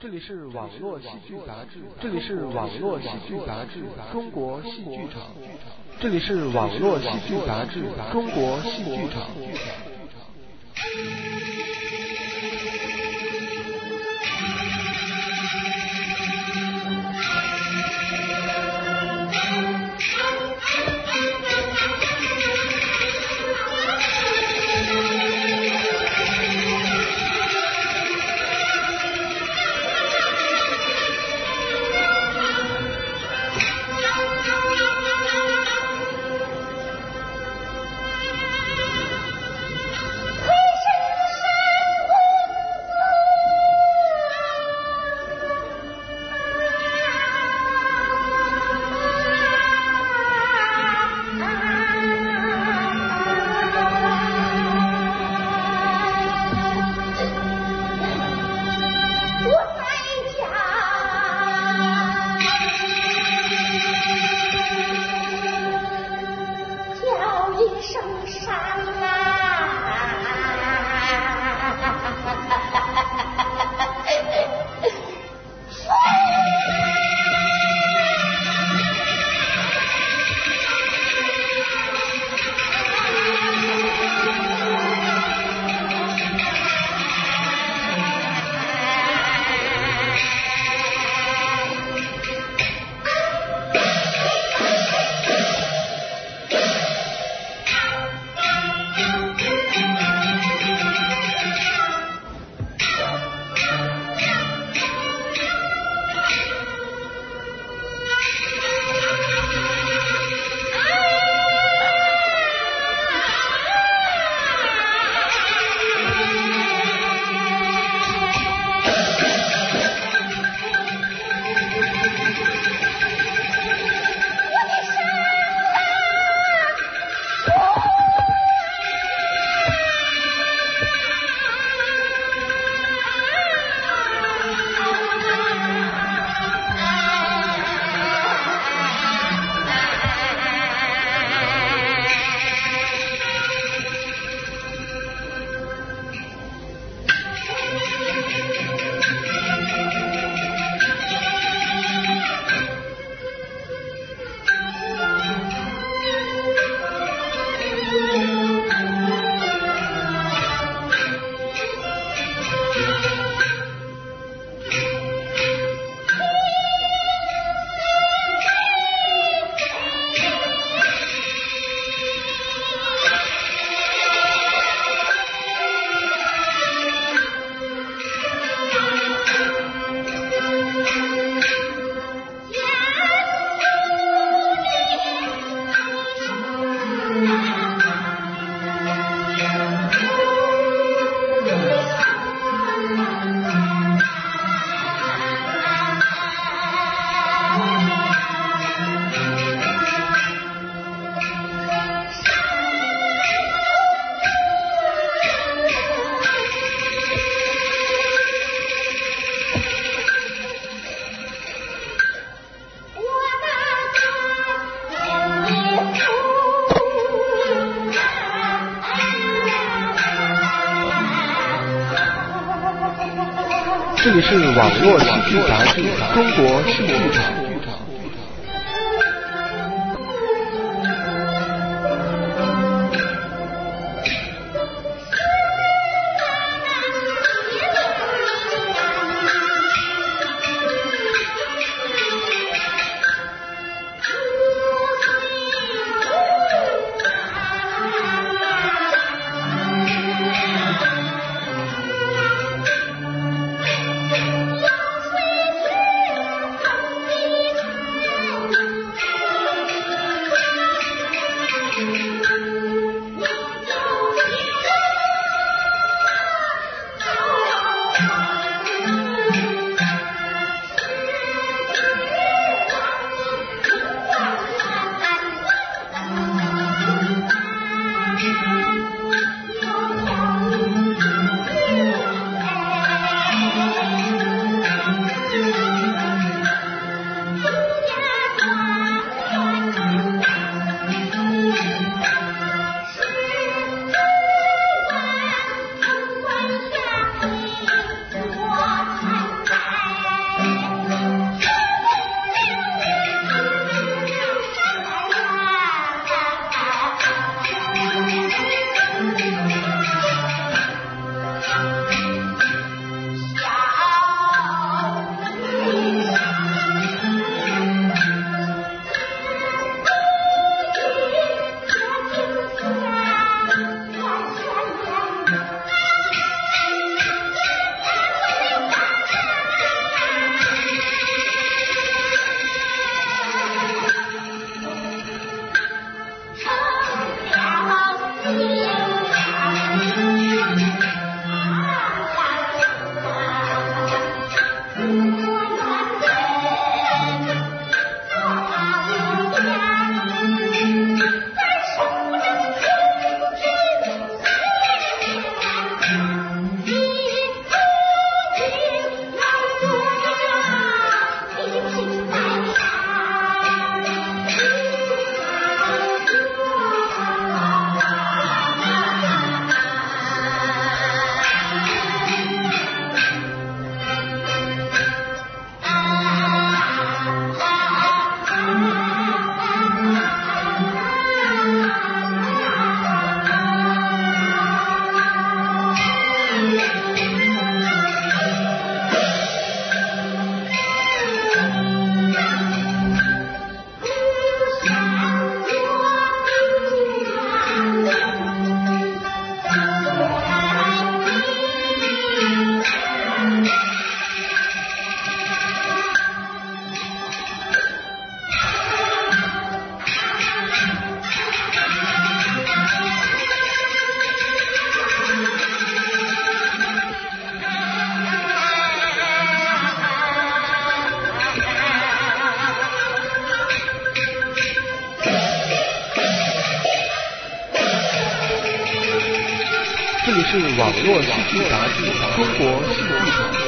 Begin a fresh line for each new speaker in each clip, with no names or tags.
这里是网络戏剧杂志，这里是网络戏剧杂志《中国戏剧场》，这里是网络戏剧杂志《中国戏剧场》。这里是网络戏剧杂志《中国戏剧场》。
这里是网络戏剧杂志中国戏剧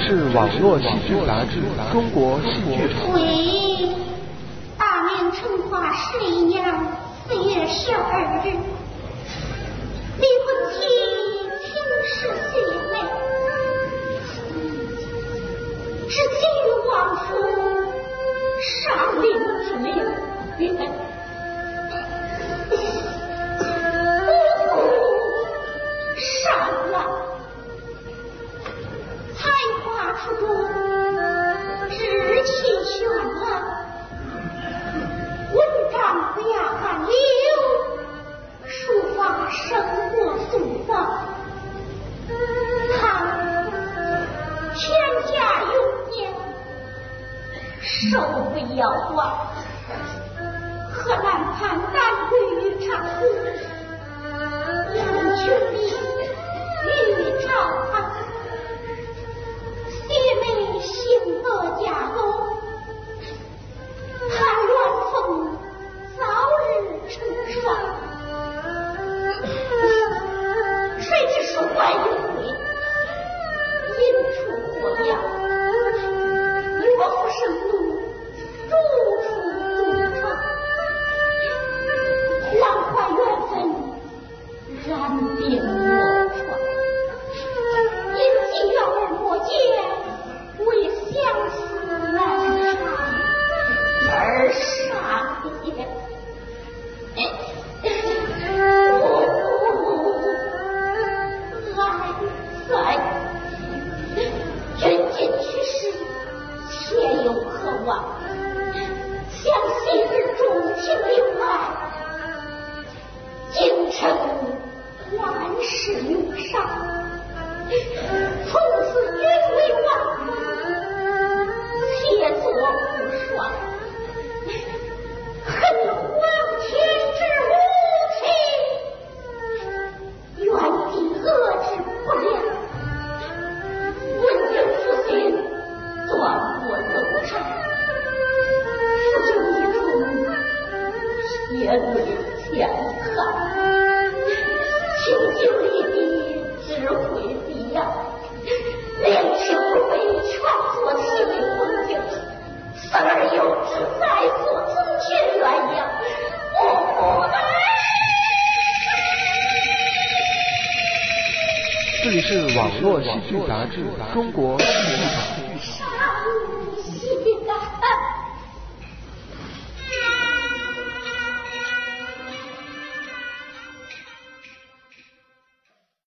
是网络戏剧杂志《中国戏剧》。
我河南盼大贵于长河，杨秋碧于长堂，姐妹心得家和，盼鸾早日成双。
是网络戏剧杂志中国戏剧